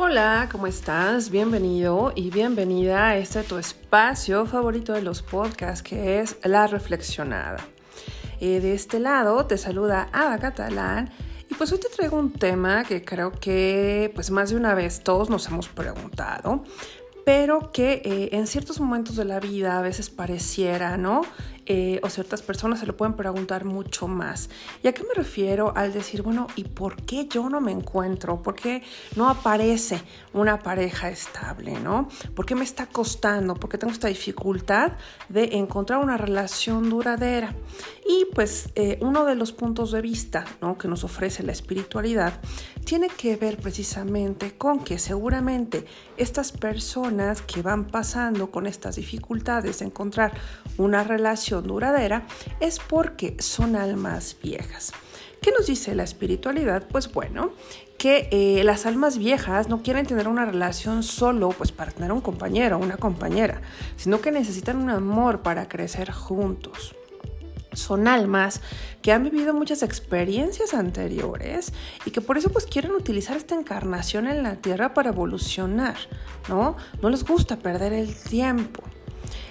Hola, ¿cómo estás? Bienvenido y bienvenida a este tu espacio favorito de los podcasts que es La Reflexionada. Eh, de este lado te saluda Ada Catalán y pues hoy te traigo un tema que creo que pues más de una vez todos nos hemos preguntado, pero que eh, en ciertos momentos de la vida a veces pareciera, ¿no? Eh, o ciertas personas se lo pueden preguntar mucho más. ¿Y a qué me refiero al decir, bueno, ¿y por qué yo no me encuentro? ¿Por qué no aparece una pareja estable? ¿no? ¿Por qué me está costando? ¿Por qué tengo esta dificultad de encontrar una relación duradera? Y pues eh, uno de los puntos de vista ¿no? que nos ofrece la espiritualidad tiene que ver precisamente con que seguramente estas personas que van pasando con estas dificultades de encontrar una relación duradera es porque son almas viejas. ¿Qué nos dice la espiritualidad? Pues bueno, que eh, las almas viejas no quieren tener una relación solo pues para tener un compañero o una compañera, sino que necesitan un amor para crecer juntos. Son almas que han vivido muchas experiencias anteriores y que por eso pues quieren utilizar esta encarnación en la tierra para evolucionar, ¿no? No les gusta perder el tiempo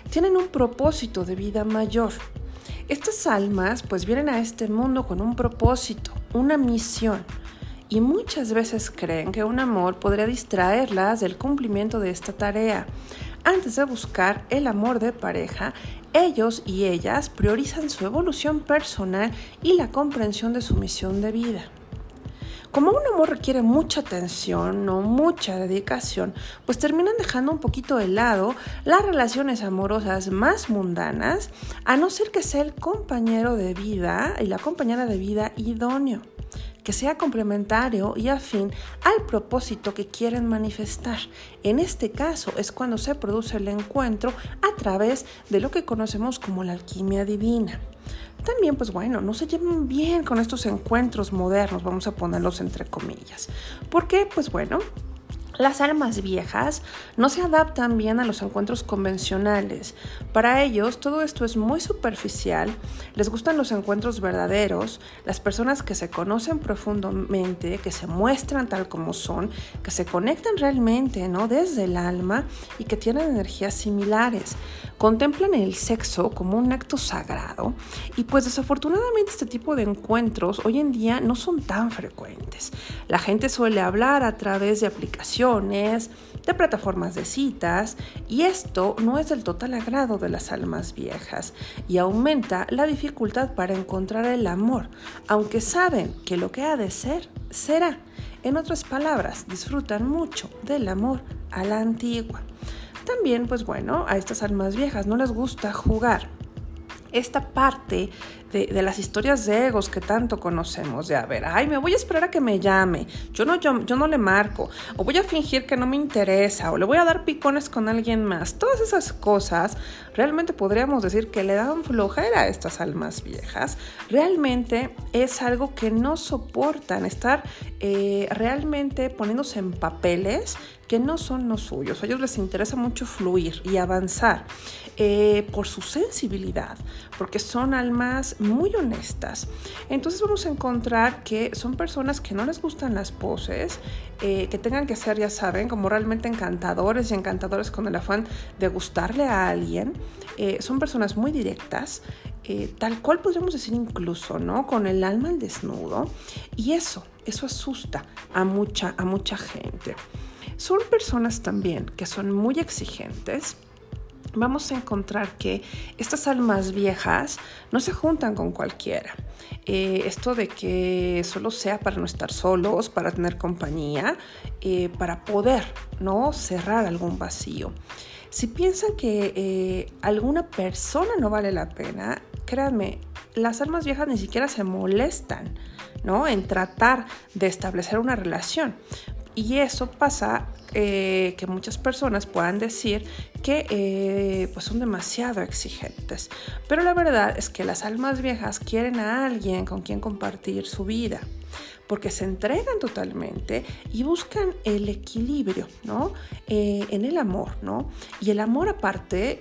tienen un propósito de vida mayor. Estas almas pues vienen a este mundo con un propósito, una misión, y muchas veces creen que un amor podría distraerlas del cumplimiento de esta tarea. Antes de buscar el amor de pareja, ellos y ellas priorizan su evolución personal y la comprensión de su misión de vida. Como un amor requiere mucha atención o mucha dedicación, pues terminan dejando un poquito de lado las relaciones amorosas más mundanas, a no ser que sea el compañero de vida y la compañera de vida idóneo que sea complementario y afín al propósito que quieren manifestar. En este caso es cuando se produce el encuentro a través de lo que conocemos como la alquimia divina. También, pues bueno, no se llevan bien con estos encuentros modernos, vamos a ponerlos entre comillas. ¿Por qué? Pues bueno, las almas viejas no se adaptan bien a los encuentros convencionales. Para ellos todo esto es muy superficial, les gustan los encuentros verdaderos, las personas que se conocen profundamente, que se muestran tal como son, que se conectan realmente, ¿no? Desde el alma y que tienen energías similares. Contemplan el sexo como un acto sagrado y pues desafortunadamente este tipo de encuentros hoy en día no son tan frecuentes. La gente suele hablar a través de aplicaciones de plataformas de citas, y esto no es del total agrado de las almas viejas y aumenta la dificultad para encontrar el amor, aunque saben que lo que ha de ser, será. En otras palabras, disfrutan mucho del amor a la antigua. También, pues bueno, a estas almas viejas no les gusta jugar esta parte de, las historias de egos que tanto conocemos, de a ver, ay, me voy a esperar a que me llame, yo no, yo, yo no le marco, o voy a fingir que no me interesa, o le voy a dar picones con alguien más. Todas esas cosas realmente podríamos decir que le dan flojera a estas almas viejas. Realmente es algo que no soportan estar eh, realmente poniéndose en papeles que no son los suyos. A ellos les interesa mucho fluir y avanzar eh, por su sensibilidad, porque son almas muy honestas. Entonces vamos a encontrar que son personas que no les gustan las poses, eh, que tengan que ser, ya saben, como realmente encantadores y encantadores con el afán de gustarle a alguien. Eh, son personas muy directas, eh, tal cual podríamos decir incluso, ¿no? Con el alma al desnudo. Y eso, eso asusta a mucha, a mucha gente. Son personas también que son muy exigentes, vamos a encontrar que estas almas viejas no se juntan con cualquiera. Eh, esto de que solo sea para no estar solos, para tener compañía, eh, para poder no cerrar algún vacío. Si piensan que eh, alguna persona no vale la pena, créanme, las almas viejas ni siquiera se molestan ¿no? en tratar de establecer una relación. Y eso pasa eh, que muchas personas puedan decir que eh, pues son demasiado exigentes. Pero la verdad es que las almas viejas quieren a alguien con quien compartir su vida porque se entregan totalmente y buscan el equilibrio, ¿no? Eh, en el amor, ¿no? Y el amor aparte,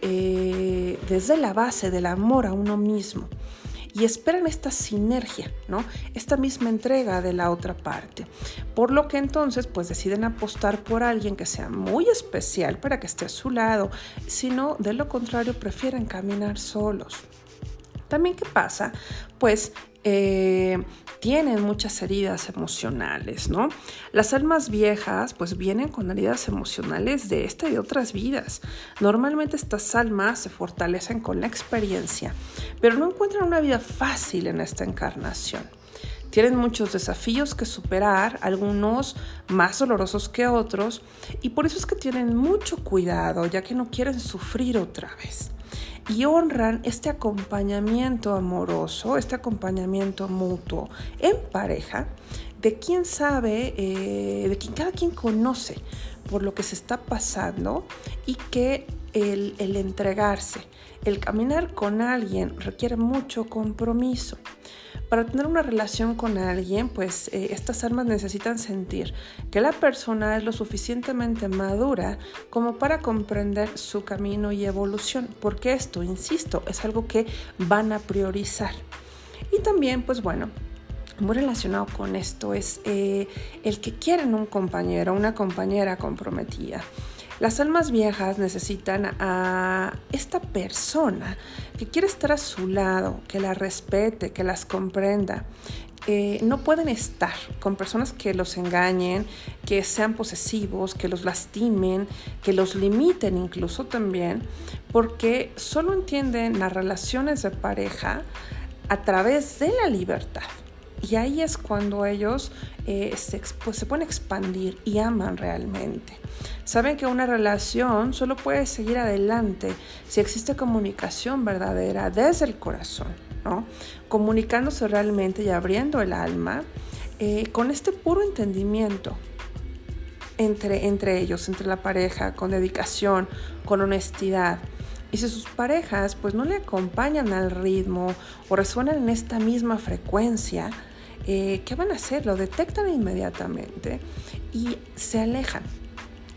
desde la base del amor a uno mismo. Y esperan esta sinergia, ¿no? Esta misma entrega de la otra parte. Por lo que entonces pues deciden apostar por alguien que sea muy especial para que esté a su lado, sino de lo contrario prefieren caminar solos. También, ¿qué pasa? Pues eh, tienen muchas heridas emocionales, ¿no? Las almas viejas pues vienen con heridas emocionales de esta y de otras vidas. Normalmente estas almas se fortalecen con la experiencia, pero no encuentran una vida fácil en esta encarnación. Tienen muchos desafíos que superar, algunos más dolorosos que otros, y por eso es que tienen mucho cuidado, ya que no quieren sufrir otra vez y honran este acompañamiento amoroso, este acompañamiento mutuo en pareja, de quien sabe, eh, de quien cada quien conoce por lo que se está pasando y que el, el entregarse, el caminar con alguien requiere mucho compromiso. Para tener una relación con alguien, pues eh, estas almas necesitan sentir que la persona es lo suficientemente madura como para comprender su camino y evolución, porque esto, insisto, es algo que van a priorizar. Y también, pues bueno, muy relacionado con esto es eh, el que quieren un compañero, una compañera comprometida. Las almas viejas necesitan a esta persona que quiere estar a su lado, que la respete, que las comprenda. Eh, no pueden estar con personas que los engañen, que sean posesivos, que los lastimen, que los limiten incluso también, porque solo entienden las relaciones de pareja a través de la libertad. Y ahí es cuando ellos eh, se, pues, expandir y aman realmente. Saben que una relación solo puede seguir adelante si existe comunicación verdadera desde el corazón, ¿no? Comunicándose realmente y abriendo el alma eh, con este puro entendimiento entre, entre ellos, entre la pareja, con dedicación, con honestidad. Y si sus parejas pues no le acompañan al ritmo o resuenan en esta misma frecuencia, eh, ¿qué van a hacer? Lo detectan inmediatamente y se alejan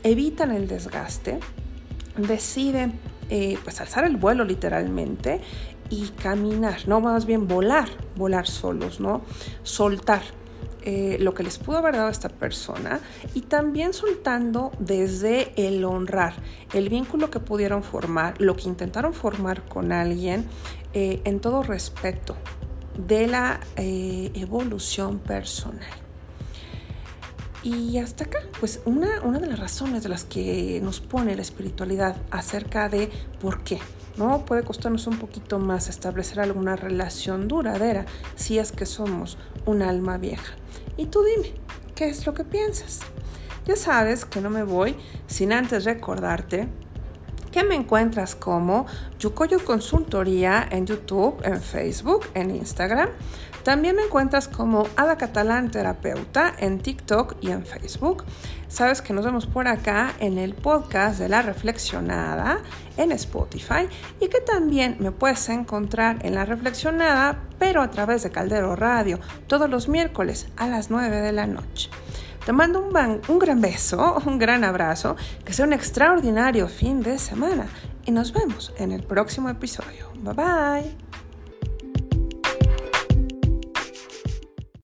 evitan el desgaste, deciden eh, pues alzar el vuelo literalmente y caminar, no más bien volar, volar solos, ¿no? Soltar eh, lo que les pudo haber dado esta persona y también soltando desde el honrar el vínculo que pudieron formar, lo que intentaron formar con alguien eh, en todo respeto de la evolución personal. Y hasta acá, pues una, una de las razones de las que nos pone la espiritualidad acerca de por qué, ¿no? Puede costarnos un poquito más establecer alguna relación duradera si es que somos un alma vieja. Y tú dime, ¿qué es lo que piensas? Ya sabes que no me voy sin antes recordarte que me encuentras como Yukoyo Consultoría en YouTube, en Facebook, en Instagram. También me encuentras como Ada Catalán Terapeuta en TikTok y en Facebook. Sabes que nos vemos por acá en el podcast de La Reflexionada en Spotify y que también me puedes encontrar en La Reflexionada, pero a través de Caldero Radio, todos los miércoles a las 9 de la noche. Te mando un, un gran beso, un gran abrazo, que sea un extraordinario fin de semana y nos vemos en el próximo episodio. Bye bye.